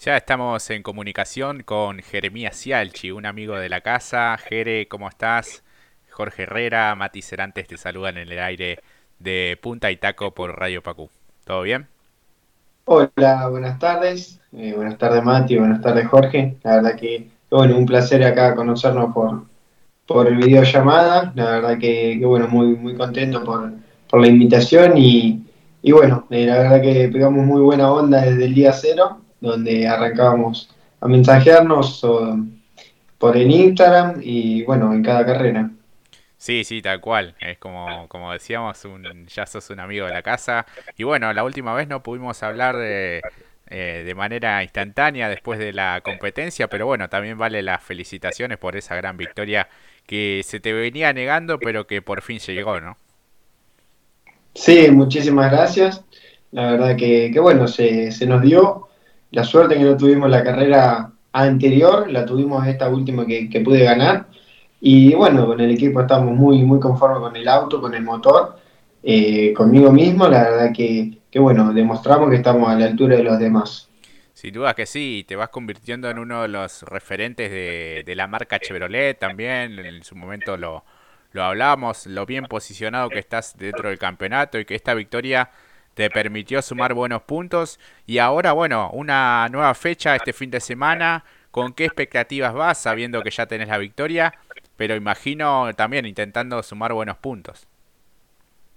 Ya estamos en comunicación con Jeremías Cialchi, un amigo de la casa. Jere, ¿cómo estás? Jorge Herrera, Mati Cerantes te saludan en el aire de Punta y Taco por Radio Pacú. ¿Todo bien? Hola, buenas tardes. Eh, buenas tardes Mati, buenas tardes Jorge. La verdad que, bueno, un placer acá conocernos por, por videollamada. La verdad que, bueno, muy, muy contento por, por la invitación y, y bueno, eh, la verdad que pegamos muy buena onda desde el día cero donde arrancábamos a mensajearnos por el Instagram y bueno, en cada carrera. Sí, sí, tal cual. Es como, como decíamos, un, ya sos un amigo de la casa. Y bueno, la última vez no pudimos hablar de, eh, de manera instantánea después de la competencia, pero bueno, también vale las felicitaciones por esa gran victoria que se te venía negando, pero que por fin llegó, ¿no? Sí, muchísimas gracias. La verdad que, que bueno, se, se nos dio. La suerte que no tuvimos la carrera anterior, la tuvimos esta última que, pude ganar. Y bueno, con el equipo estamos muy, muy conformes con el auto, con el motor, eh, conmigo mismo. La verdad que, que, bueno, demostramos que estamos a la altura de los demás. Sin duda que sí, te vas convirtiendo en uno de los referentes de, de la marca Chevrolet también. En su momento lo, lo hablamos, lo bien posicionado que estás dentro del campeonato y que esta victoria te permitió sumar buenos puntos. Y ahora, bueno, una nueva fecha este fin de semana. ¿Con qué expectativas vas sabiendo que ya tenés la victoria? Pero imagino también intentando sumar buenos puntos.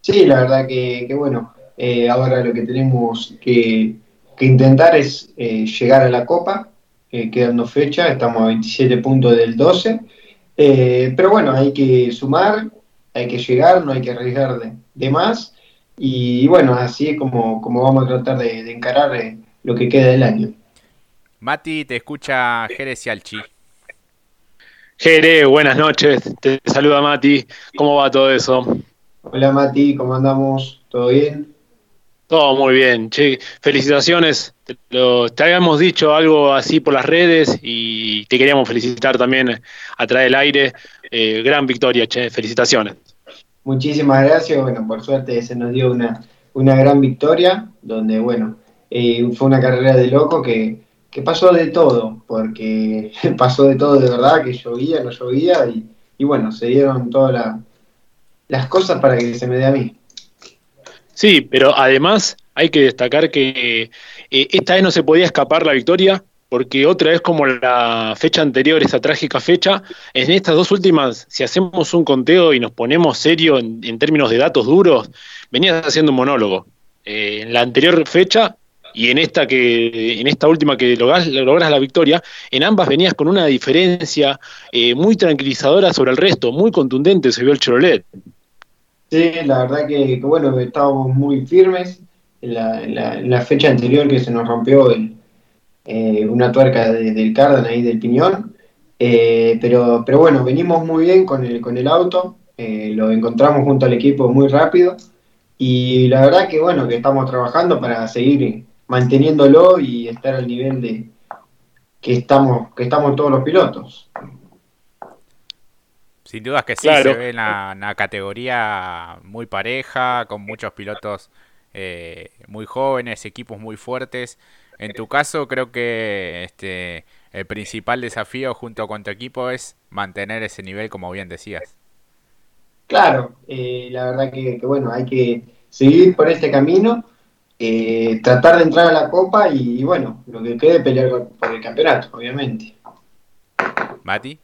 Sí, la verdad que, bueno, eh, ahora lo que tenemos que, intentar es eh, llegar a la Copa, eh, quedando fecha, estamos a 27 puntos del 12. pero bueno, hay que sumar, hay que llegar, no hay que arriesgar de más. Y bueno, así es como, como vamos a tratar de, encarar eh, lo que queda del año. Mati, te escucha Jerez Alchi. Jere, buenas noches. Te saluda Mati. ¿Cómo va todo eso? Hola Mati, ¿cómo andamos? ¿Todo bien? Todo muy bien. Che, felicitaciones. Te, te, habíamos dicho algo así por las redes y te queríamos felicitar también a través del aire. Eh, gran victoria, che. Felicitaciones. Muchísimas gracias. Bueno, por suerte se nos dio una, una gran victoria, donde, bueno, eh, fue una carrera de loco que, pasó de todo, porque pasó de todo de verdad, que llovía, no llovía, y, y bueno, se dieron todas las cosas para que se me dé a mí. Sí, pero además hay que destacar que eh, esta vez no se podía escapar la victoria, porque otra vez como la fecha anterior, esa trágica fecha, en estas dos últimas, si hacemos un conteo y nos ponemos serio en, términos de datos duros, venías haciendo un monólogo. Eh, en la anterior fecha y en esta que en esta última que logras, la victoria, en ambas venías con una diferencia eh, muy tranquilizadora sobre el resto, muy contundente se vio el Chevrolet. Sí, la verdad que, bueno, estábamos muy firmes en la, en la fecha anterior que se nos rompió el, eh, una tuerca del cardan ahí del piñón. Eh, pero, pero bueno, venimos muy bien con el, con el auto, eh, lo encontramos junto al equipo muy rápido y la verdad que bueno, que estamos trabajando para seguir manteniéndolo y estar al nivel de que estamos, que estamos todos los pilotos. Sin duda que sí, se ve una, una, categoría muy pareja, con muchos pilotos muy jóvenes, equipos muy fuertes. En tu caso, creo que este, el principal desafío junto con tu equipo es mantener ese nivel, como bien decías. Claro, eh, la verdad que, bueno, hay que seguir por este camino, eh, tratar de entrar a la Copa y, bueno, lo que quede pelear por el campeonato, obviamente. Mati.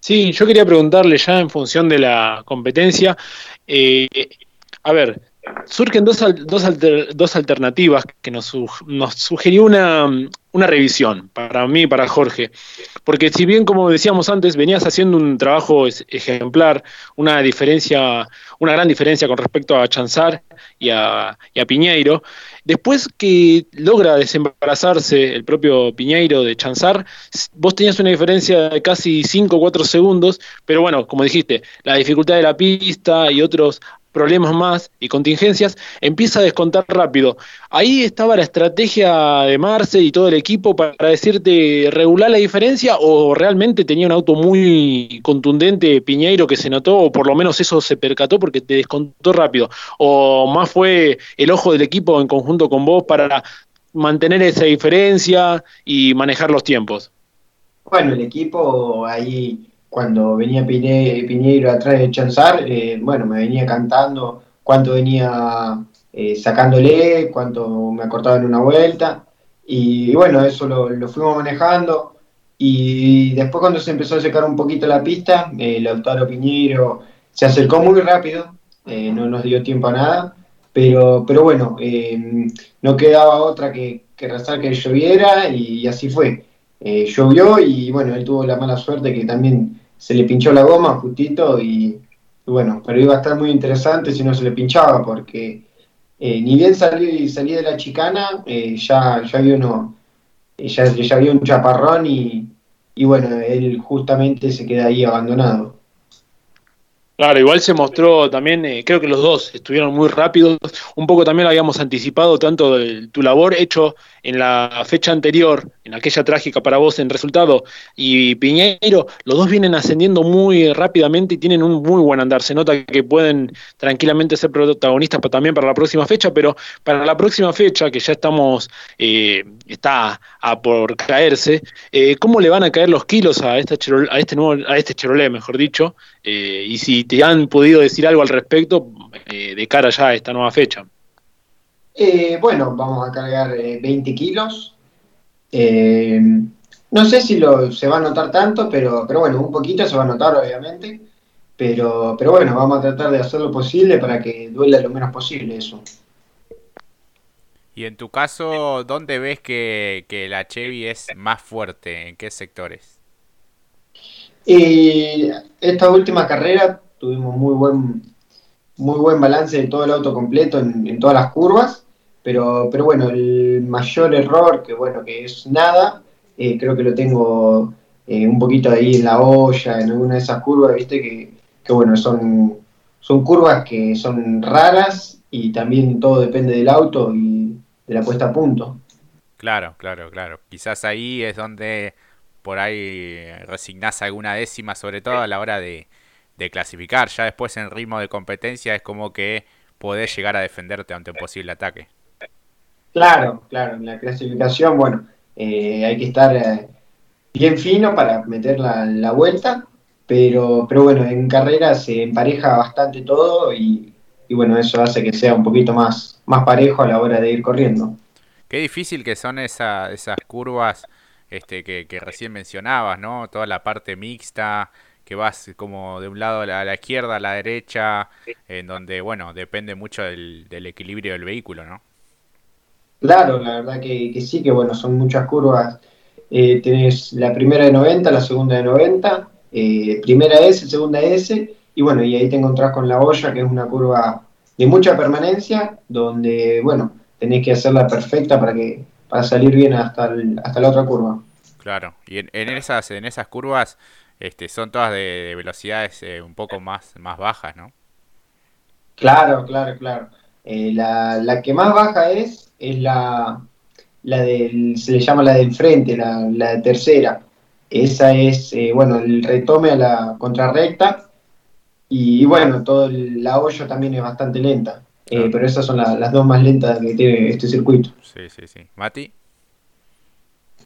Sí, yo quería preguntarle ya en función de la competencia, eh, a ver, surgen dos, dos, dos alternativas que nos, nos sugirió una, una, revisión para mí y para Jorge. Porque si bien, como decíamos antes, venías haciendo un trabajo ejemplar, una diferencia, una gran diferencia con respecto a Chanzar y a, a Piñeiro, después que logra desembarazarse el propio Piñeiro de Chanzar, vos tenías una diferencia de casi 5 o 4 segundos, pero bueno, como dijiste, la dificultad de la pista y otros problemas más y contingencias, empieza a descontar rápido. Ahí estaba la estrategia de Marce y todo el equipo para decirte regular la diferencia o realmente tenía un auto muy contundente Piñeiro que se notó o por lo menos eso se percató porque te descontó rápido o más fue el ojo del equipo en conjunto con vos para mantener esa diferencia y manejar los tiempos? Bueno, el equipo ahí, cuando venía Piñeiro atrás de Chanzar, eh, bueno, me venía cantando cuánto venía eh, sacándole, cuánto me acortaba en una vuelta. Y, bueno, eso lo, fuimos manejando. Y después cuando se empezó a secar un poquito la pista, el Lautaro Piñeiro se acercó muy rápido, eh, no nos dio tiempo a nada, pero, pero bueno, eh, no quedaba otra que, que rezar que lloviera y, así fue. Eh, llovió y bueno, él tuvo la mala suerte que también se le pinchó la goma justito y, bueno, pero iba a estar muy interesante si no se le pinchaba porque ni bien salí, salí de la chicana, ya, ya había uno, ya, ya había un chaparrón y, y bueno, él justamente se queda ahí abandonado. Claro, igual se mostró también, eh, creo que los dos estuvieron muy rápidos, un poco también lo habíamos anticipado, tanto de tu labor hecho en la fecha anterior, en aquella trágica para vos en resultado, y Piñeiro, los dos vienen ascendiendo muy rápidamente y tienen un muy buen andar, se nota que pueden tranquilamente ser protagonistas también para la próxima fecha, pero para la próxima fecha, que ya estamos, eh, está a por caerse, eh, ¿cómo le van a caer los kilos a, a este nuevo, a este Chevrolet, mejor dicho? Y si te han podido decir algo al respecto eh, de cara ya a esta nueva fecha? Eh, bueno, vamos a cargar 20 eh, kilos. no sé si lo, se va a notar tanto, pero, pero bueno, un poquito se va a notar obviamente. Pero, pero bueno, vamos a tratar de hacer lo posible para que duela lo menos posible eso. Y en tu caso, ¿dónde ves que, que la Chevy es más fuerte? ¿En qué sectores? Esta última carrera tuvimos muy buen, muy buen balance de todo el auto completo en, todas las curvas, pero, pero bueno, el mayor error, que bueno, que es nada, eh, creo que lo tengo eh, un poquito ahí en la olla, en alguna de esas curvas, viste, que, que bueno, son, son curvas que son raras y también todo depende del auto y de la puesta a punto. Claro, claro, claro. Quizás ahí es donde por ahí resignás alguna décima, sobre todo a la hora de, de clasificar. Ya después en ritmo de competencia es como que podés llegar a defenderte ante un posible ataque. Claro, claro, en la clasificación, bueno, eh, hay que estar eh, bien fino para meter la, vuelta, pero, pero bueno, en carrera se empareja bastante todo y, bueno, eso hace que sea un poquito más, más parejo a la hora de ir corriendo. Qué difícil que son esa, esas curvas este, que, que recién mencionabas, ¿no? Toda la parte mixta, que vas como de un lado a la, izquierda, a la derecha, en donde, bueno, depende mucho del, equilibrio del vehículo, ¿no? Claro, la verdad que, sí, que bueno, son muchas curvas. Eh, tenés la primera de 90, la segunda de 90, eh, primera S, segunda S, y bueno, y ahí te encontrás con la olla, que es una curva de mucha permanencia, donde, bueno, tenés que hacerla perfecta para que para salir bien hasta, hasta la otra curva. Claro, y en, en, esas, en esas curvas este, son todas de, velocidades eh, un poco más, más bajas, ¿no? Claro, claro, claro. Eh, la, que más baja es, es la, la del, se le llama la del frente, la, la tercera. Esa es, eh, bueno, el retome a la contrarrecta. Y, bueno, todo la hoyo también es bastante lenta. Pero esas son las dos más lentas que tiene este circuito. Sí, sí, sí. Mati.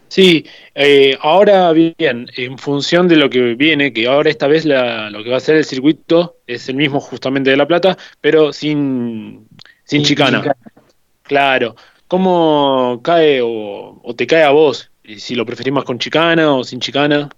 Sí, eh, ahora bien, en función de lo que viene, que ahora esta vez lo que va a ser el circuito es el mismo justamente de La Plata, pero sin, sin chicana. Claro. ¿Cómo cae o, te cae a vos? Si lo preferís más con chicana o sin chicana.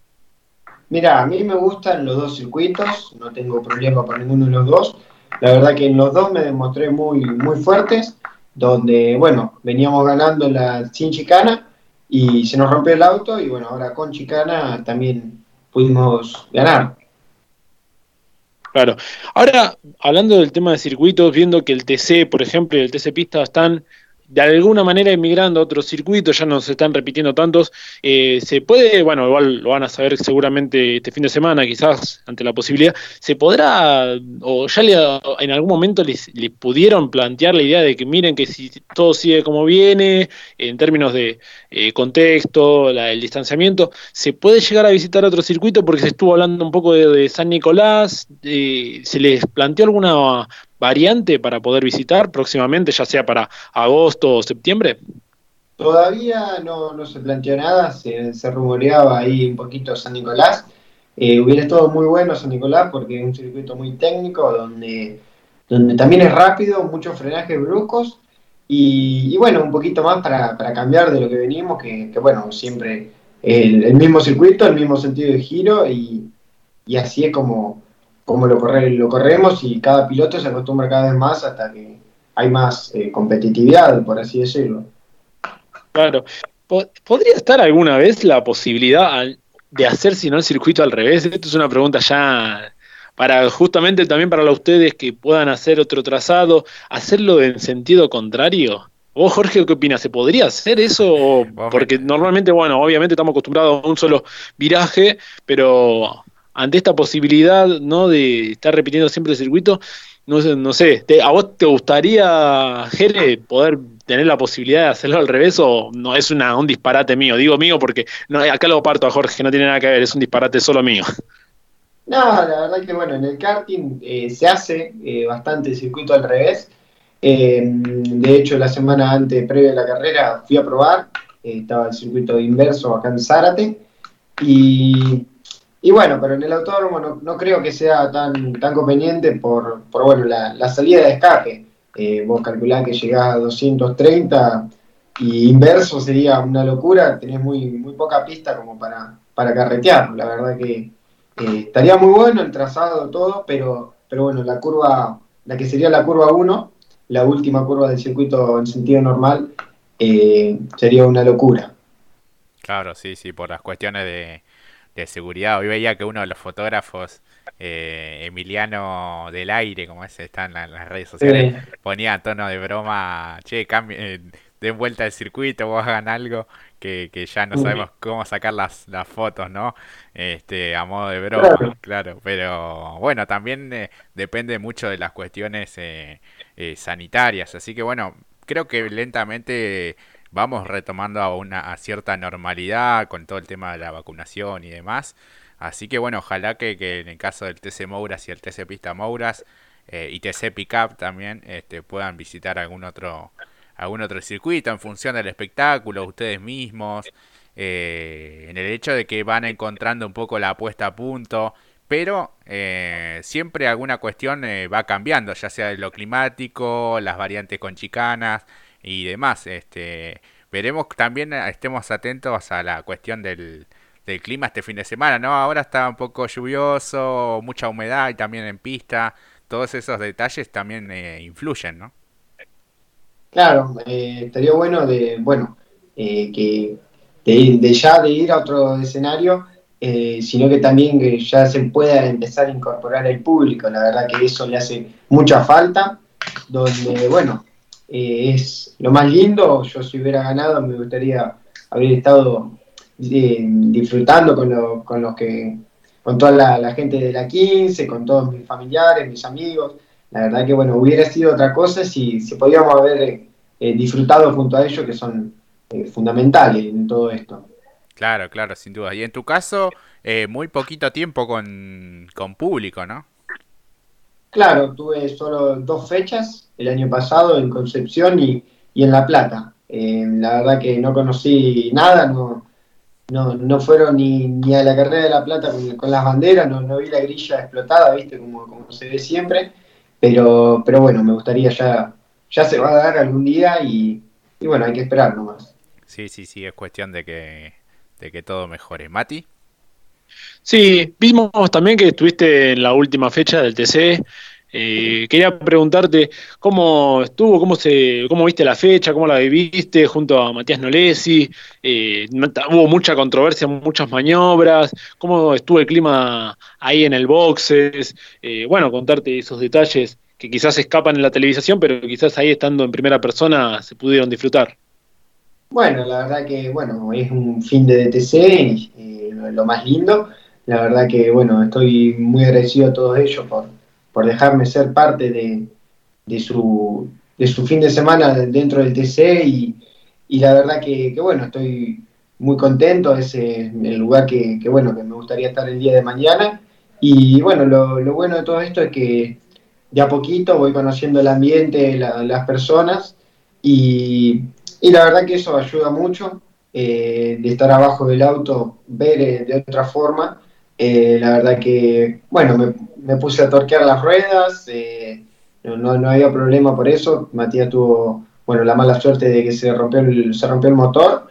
Mira, a mí me gustan los dos circuitos, no tengo problema con ninguno de los dos. La verdad que en los dos me demostré muy, muy fuertes, donde, bueno, veníamos ganando la sin chicana y se nos rompió el auto y bueno, ahora con Chicana también pudimos ganar. Claro. Ahora, hablando del tema de circuitos, viendo que el TC, por ejemplo, y el TC Pista están de alguna manera emigrando a otros circuitos, ya no se están repitiendo tantos, eh, se puede, bueno, igual lo van a saber seguramente este fin de semana, quizás ante la posibilidad, se podrá, o ya le, en algún momento les, pudieron plantear la idea de que miren que si todo sigue como viene, en términos de eh, contexto, el distanciamiento, se puede llegar a visitar otro circuito porque se estuvo hablando un poco de, San Nicolás, eh, se les planteó alguna variante para poder visitar próximamente, ya sea para agosto o septiembre? Todavía no, se planteó nada, se, rumoreaba ahí un poquito San Nicolás. Eh, hubiera estado muy bueno San Nicolás porque es un circuito muy técnico donde, donde también es rápido, muchos frenajes bruscos y, bueno, un poquito más para, cambiar de lo que venimos, que, bueno, siempre el, mismo circuito, el mismo sentido de giro y, así es como, como lo, corre, lo corremos y cada piloto se acostumbra cada vez más hasta que hay más eh, competitividad, por así decirlo. Claro. ¿Podría estar alguna vez la posibilidad de hacer si no el circuito al revés? Esto es una pregunta ya para justamente también para ustedes que puedan hacer otro trazado, hacerlo en sentido contrario. ¿Vos, Jorge, qué opinas? ¿Se podría hacer eso? Porque normalmente, bueno, obviamente estamos acostumbrados a un solo viraje, pero ante esta posibilidad, ¿no? De estar repitiendo siempre el circuito, no no sé ¿a vos te gustaría, Jere, poder tener la posibilidad de hacerlo al revés o no es una, un disparate mío? Digo mío porque no, acá lo parto a Jorge, que no tiene nada que ver, es un disparate solo mío. No, la verdad que bueno, en el karting eh, se hace eh, bastante el circuito al revés. Eh, de hecho, la semana antes, previa a la carrera, fui a probar, estaba el circuito inverso acá en Zárate. Y, y bueno, pero en el autódromo no, no, creo que sea tan, tan conveniente por, por bueno, la, la salida de escape. vos calculás que llegás a 230 y inverso sería una locura, tenés muy, muy poca pista como para, para carretear. La verdad que eh, estaría muy bueno el trazado, todo, pero, pero bueno, la curva, la que sería la curva 1, la última curva del circuito en sentido normal, eh, sería una locura. Claro, sí, sí, por las cuestiones de, seguridad. Hoy veía que uno de los fotógrafos, eh, Emiliano del Aire, como ese está en, las redes sociales, ponía a tono de broma, che, cambie, den vuelta al circuito, vos hagan algo que, ya no sabemos cómo sacar las, las fotos, ¿no? Este, a modo de broma, claro, pero bueno, también eh, depende mucho de las cuestiones eh, eh, sanitarias, así que bueno, creo que lentamente vamos retomando a una cierta normalidad con todo el tema de la vacunación y demás, así que bueno, ojalá que, que en el caso del TC Mouras y el TC Pista Mouras y TC Pickup también este, puedan visitar algún otro algún otro circuito en función del espectáculo, ustedes mismos, eh, en el hecho de que van encontrando un poco la apuesta a punto, pero eh, siempre alguna cuestión eh, va cambiando, ya sea lo climático, las variantes con chicanas y demás. Este, veremos también, estemos atentos a la cuestión del, clima este fin de semana, ¿no? Ahora está un poco lluvioso, mucha humedad y también en pista, todos esos detalles también influyen, ¿no? Claro, eh, estaría bueno de, bueno, eh, que de, ya de ir a otro escenario, eh, sino que también que ya se pueda empezar a incorporar al público. La verdad que eso le hace mucha falta, donde, bueno, es lo más lindo. Yo si hubiera ganado me gustaría haber estado disfrutando con, con los que, con toda la, gente de la 15, con todos mis familiares, mis amigos la verdad que bueno, hubiera sido otra cosa si, si podíamos haber eh, disfrutado junto a ellos que son eh, fundamentales en todo esto. Claro, claro, sin duda. Y en tu caso, eh, muy poquito tiempo con, público, ¿no? Claro, tuve solo dos fechas, el año pasado en Concepción y, en La Plata. la verdad que no conocí nada, no, no, no fueron ni, ni a la carrera de La Plata con, las banderas, no, no vi la grilla explotada, viste, como, como se ve siempre. Pero, pero bueno, me gustaría ya, ya se va a dar algún día y, bueno, hay que esperar nomás. Sí, sí, sí, es cuestión de que, de que todo mejore. Mati. Sí, vimos también que estuviste en la última fecha del TC. Eh, quería preguntarte cómo estuvo, cómo se, cómo viste la fecha, cómo la viviste junto a Matías Nolesi. Eh, hubo mucha controversia, muchas maniobras. ¿Cómo estuvo el clima ahí en el boxes? Eh, bueno, contarte esos detalles que quizás escapan en la televisación, pero quizás ahí estando en primera persona se pudieron disfrutar. Bueno, la verdad que bueno es un fin de DTC, lo más lindo. La verdad que bueno estoy muy agradecido a todos ellos por por dejarme ser parte de, de, su, de su fin de semana dentro del TC y, y la verdad que, bueno, estoy muy contento, es el lugar que, bueno, que me gustaría estar el día de mañana y bueno, lo, lo bueno de todo esto es que de a poquito voy conociendo el ambiente, las personas y, y la verdad que eso ayuda mucho, de estar abajo del auto, ver de otra forma. la verdad que, bueno, me, me, puse a torquear las ruedas, no, no, no, había problema por eso. Matías tuvo, bueno, la mala suerte de que se rompió el, se rompió el motor.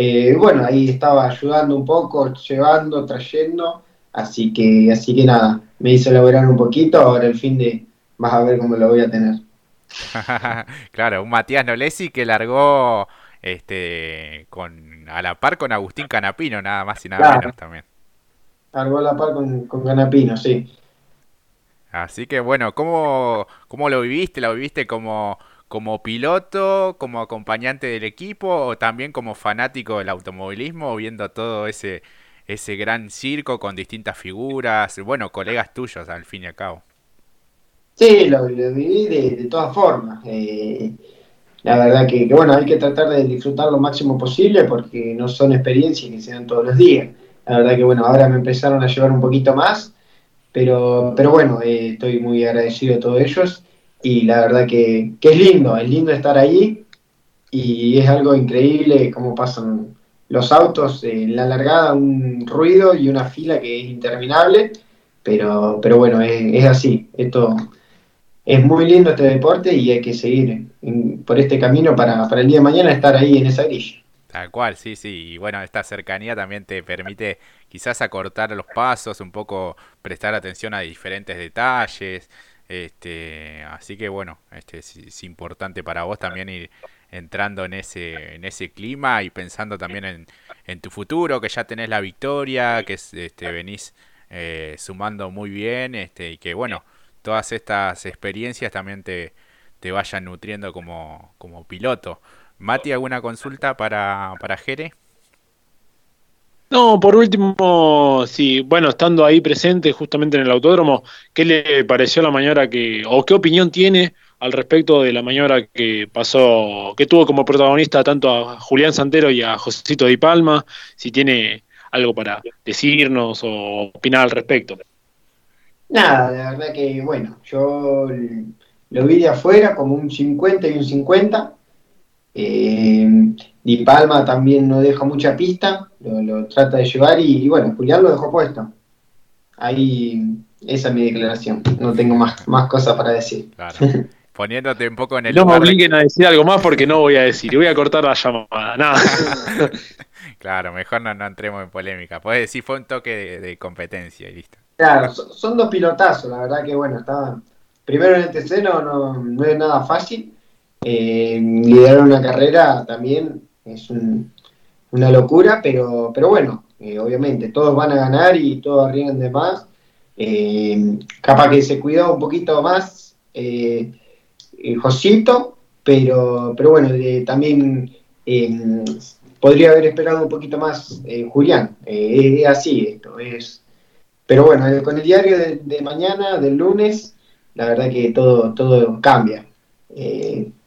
Eh, bueno, ahí estaba ayudando un poco, llevando, trayendo, así que, así que nada, me hice elaborar un poquito, ahora el fin de vas a ver cómo lo voy a tener. claro, un Matías Nolesi que largó este con a la par con Agustín Canapino, nada más y nada menos también. Largó a la par con, con Canapino, sí. Así que bueno, ¿cómo, cómo lo viviste? ¿Lo viviste como, como piloto, como acompañante del equipo o también como fanático del automovilismo, viendo todo ese, ese gran circo con distintas figuras, bueno, colegas tuyos al fin y al cabo. Sí, lo, viví de, todas formas. Eh, la verdad que, bueno, hay que tratar de disfrutar lo máximo posible porque no son experiencias que se dan todos los días. La verdad que, bueno, ahora me empezaron a llevar un poquito más, pero, pero bueno, eh, estoy muy agradecido a todos ellos y la verdad que, es lindo, es lindo estar ahí y es algo increíble cómo pasan los autos en la largada, un ruido y una fila que es interminable, pero, pero bueno, es, así, esto es muy lindo este deporte y hay que seguir por este camino para, para el día de mañana estar ahí en esa grilla. Tal cual, sí, sí. Y bueno, esta cercanía también te permite quizás acortar los pasos, un poco prestar atención a diferentes detalles. Este, así que bueno, este es, importante para vos también ir entrando en ese, en ese clima y pensando también en, en tu futuro, que ya tenés la victoria, que este, venís eh, sumando muy bien, este, y que bueno, todas estas experiencias también te, te vayan nutriendo como, como piloto. Mati, ¿alguna consulta para, para Jere? No, por último, sí, bueno, estando ahí presente justamente en el autódromo, ¿qué le pareció la maniobra que, o qué opinión tiene al respecto de la maniobra que pasó, que tuvo como protagonista tanto a Julián Santero y a Josito Di Palma? Si tiene algo para decirnos o opinar al respecto. Nada, la verdad que, bueno, yo lo vi de afuera como un 50 y un 50. Eh, Di Palma también no deja mucha pista, lo, trata de llevar y, bueno, Julián lo dejó puesto. Ahí, esa es mi declaración, no tengo más, más cosas para decir. Claro. Poniéndote un poco en el No me obliguen a decir algo más porque no voy a decir, voy a cortar la llamada, nada. claro, mejor no, no entremos en polémica. Puedes decir, fue un toque de, competencia y listo. Claro, son, dos pilotazos, la verdad que bueno, estaban... Primero en el TC no, no, es nada fácil. Eh, liderar una carrera también es una locura, pero, pero bueno, eh, obviamente todos van a ganar y todos arriesgan de más. Eh, capaz que se cuidó un poquito más eh, Josito, pero, pero bueno, también podría haber esperado un poquito más Julián. es así esto, es... Pero bueno, con el diario de, mañana, del lunes, la verdad que todo, todo cambia.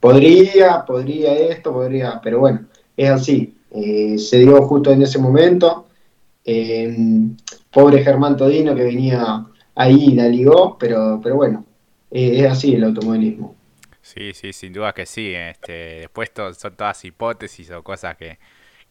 podría, podría esto, podría, pero bueno, es así. Eh, se dio justo en ese momento. Eh, pobre Germán Todino que venía ahí la ligó, pero, pero bueno, eh, es así el automovilismo. Sí, sí, sin duda que sí. Este, después son todas hipótesis o cosas que,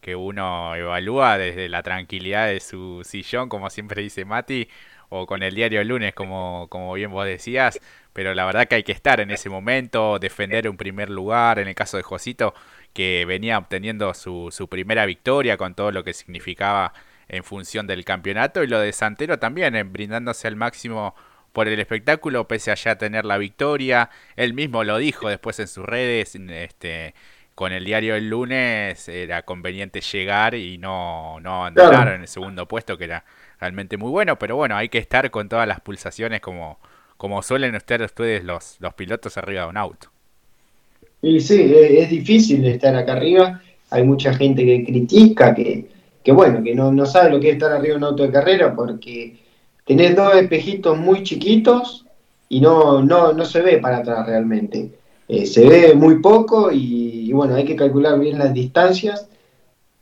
que uno evalúa desde la tranquilidad de su sillón, como siempre dice Mati, o con el diario lunes, como, como bien vos decías, pero la verdad que hay que estar en ese momento, defender un primer lugar, en el caso de Josito, que venía obteniendo su, su primera victoria con todo lo que significaba en función del campeonato y lo de Santero también, en brindándose al máximo por el espectáculo, pese a ya tener la victoria. Él mismo lo dijo después en sus redes, este, con el diario el lunes era conveniente llegar y no, no andar en el segundo puesto, que era realmente muy bueno, pero bueno, hay que estar con todas las pulsaciones como, como suelen estar ustedes los, los pilotos arriba de un auto. Y sí, es, difícil estar acá arriba. Hay mucha gente que critica, que, que bueno, que no, no sabe lo que es estar arriba de un auto de carrera porque tenés dos espejitos muy chiquitos y no, no, no se ve para atrás realmente. Eh, se ve muy poco y, bueno, hay que calcular bien las distancias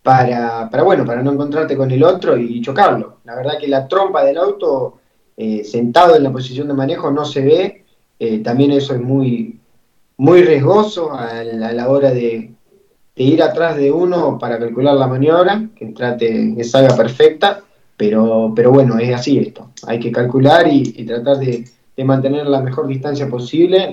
para, para, bueno, para no encontrarte con el otro y chocarlo. La verdad que la trompa del auto eh, sentado en la posición de manejo no se ve, eh, también eso es muy, muy riesgoso a la, hora de, ir atrás de uno para calcular la maniobra, que trate que salga perfecta, pero, pero bueno, es así esto. Hay que calcular y, tratar de, mantener la mejor distancia posible,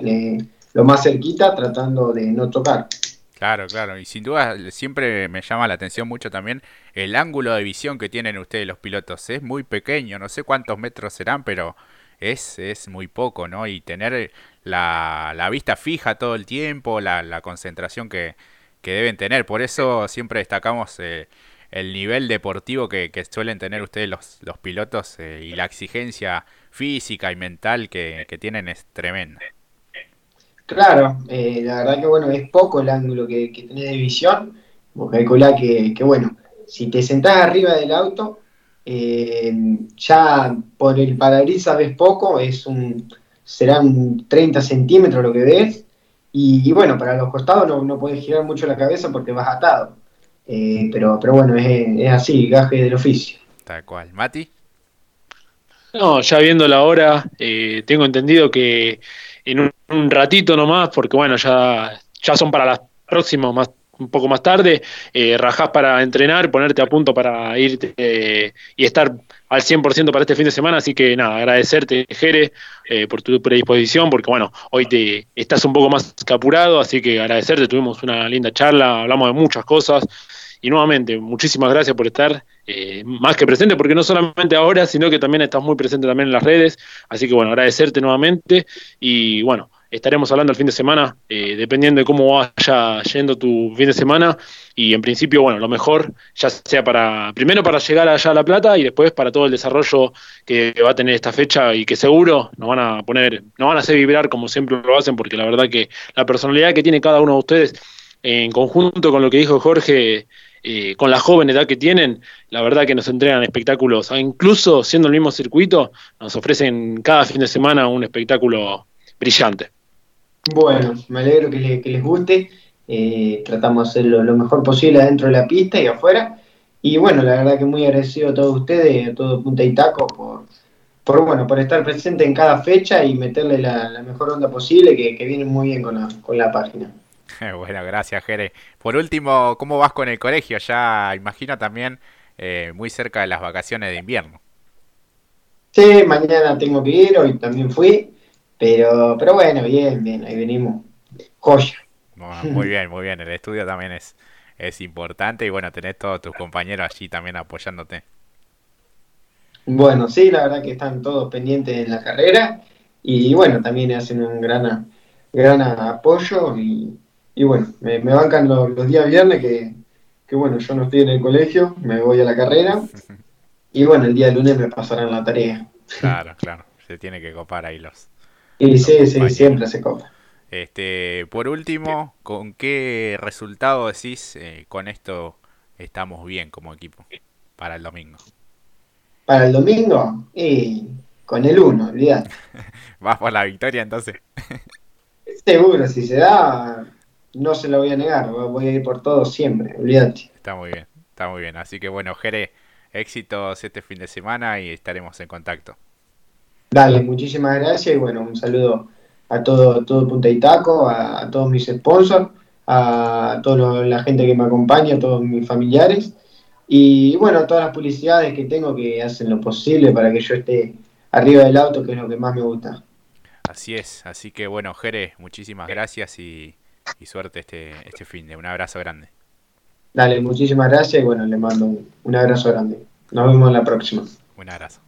lo más cerquita, tratando de no tocar. Claro, claro, y sin duda siempre me llama la atención mucho también el ángulo de visión que tienen ustedes los pilotos. Es muy pequeño, no sé cuántos metros serán, pero es, es muy poco, ¿no? Y tener la, la vista fija todo el tiempo, la, la concentración que, que, deben tener. Por eso siempre destacamos eh, el nivel deportivo que, que, suelen tener ustedes los, los pilotos eh, y la exigencia física y mental que, que tienen es tremenda. Claro, eh, la verdad que bueno, es poco el ángulo que, que tenés de visión. Vos calculá que, que, bueno, si te sentás arriba del auto, eh, ya por el parabrisas ves poco, es un, serán 30 centímetros lo que ves. Y, bueno, para los costados no, no puedes girar mucho la cabeza porque vas atado. Eh, pero, pero bueno, es, es así, gaje del oficio. Tal cual. ¿Mati? No, ya viendo la hora, tengo entendido que en un, ratito nomás, porque bueno, ya, ya son para las próximas, más, un poco más tarde, eh, rajás para entrenar, ponerte a punto para irte eh, y estar al 100% para este fin de semana, así que nada, agradecerte, Jere, eh, por tu predisposición, porque bueno, hoy te estás un poco más capurado, así que agradecerte, tuvimos una linda charla, hablamos de muchas cosas, y nuevamente, muchísimas gracias por estar eh, más que presente, porque no solamente ahora, sino que también estás muy presente también en las redes. Así que bueno, agradecerte nuevamente y bueno, estaremos hablando el fin de semana, eh, dependiendo de cómo vaya yendo tu fin de semana. Y en principio, bueno, lo mejor, ya sea para, primero para llegar allá a La Plata y después para todo el desarrollo que va a tener esta fecha y que seguro nos van a poner, nos van a hacer vibrar como siempre lo hacen, porque la verdad que la personalidad que tiene cada uno de ustedes en conjunto con lo que dijo Jorge, eh, con la joven edad que tienen, la verdad que nos entregan espectáculos, incluso siendo el mismo circuito, nos ofrecen cada fin de semana un espectáculo brillante. Bueno, me alegro que, les guste, eh, tratamos de hacerlo lo mejor posible adentro de la pista y afuera, y bueno, la verdad que muy agradecido a todos ustedes, a todo Punta y Taco, por, por, bueno, por estar presente en cada fecha y meterle la, mejor onda posible, que, que viene muy bien la, con la página. bueno, gracias, Jere. Por último, ¿cómo vas con el colegio? Ya imagino también eh, muy cerca de las vacaciones de invierno. Sí, mañana tengo que ir, hoy también fui, pero, pero bueno, bien, bien, ahí venimos. Joya. muy bien, muy bien. El estudio también es, es importante y bueno, tenés todos tus compañeros allí también apoyándote. Bueno, sí, la verdad que están todos pendientes en la carrera y bueno, también hacen un gran, gran apoyo y, y bueno, me, bancan los, días viernes que, bueno, yo no estoy en el colegio, me voy a la carrera y bueno, el día lunes me pasarán la tarea. Claro, claro, se tiene que copar ahí los... Y sí, sí, siempre se copa. Este, por último, ¿con qué resultado decís eh, con esto estamos bien como equipo para el domingo? Para el domingo, y con el 1, olvidate. ¿Vas por la victoria entonces? Seguro, si se da, no se lo voy a negar, voy a ir por todo siempre, olvídate. Está muy bien, está muy bien. Así que bueno, Jere, éxitos este fin de semana y estaremos en contacto. Dale, muchísimas gracias y bueno, un saludo a todo, todo Punta y Taco, a, todos mis sponsors, a toda la gente que me acompaña, a todos mis familiares y bueno, a todas las publicidades que tengo que hacen lo posible para que yo esté arriba del auto, que es lo que más me gusta. Así es, así que bueno, Jere, muchísimas gracias y y suerte este, este fin de. Un abrazo grande. Dale, muchísimas gracias y bueno, le mando un, un abrazo grande. Nos vemos en la próxima. Un abrazo.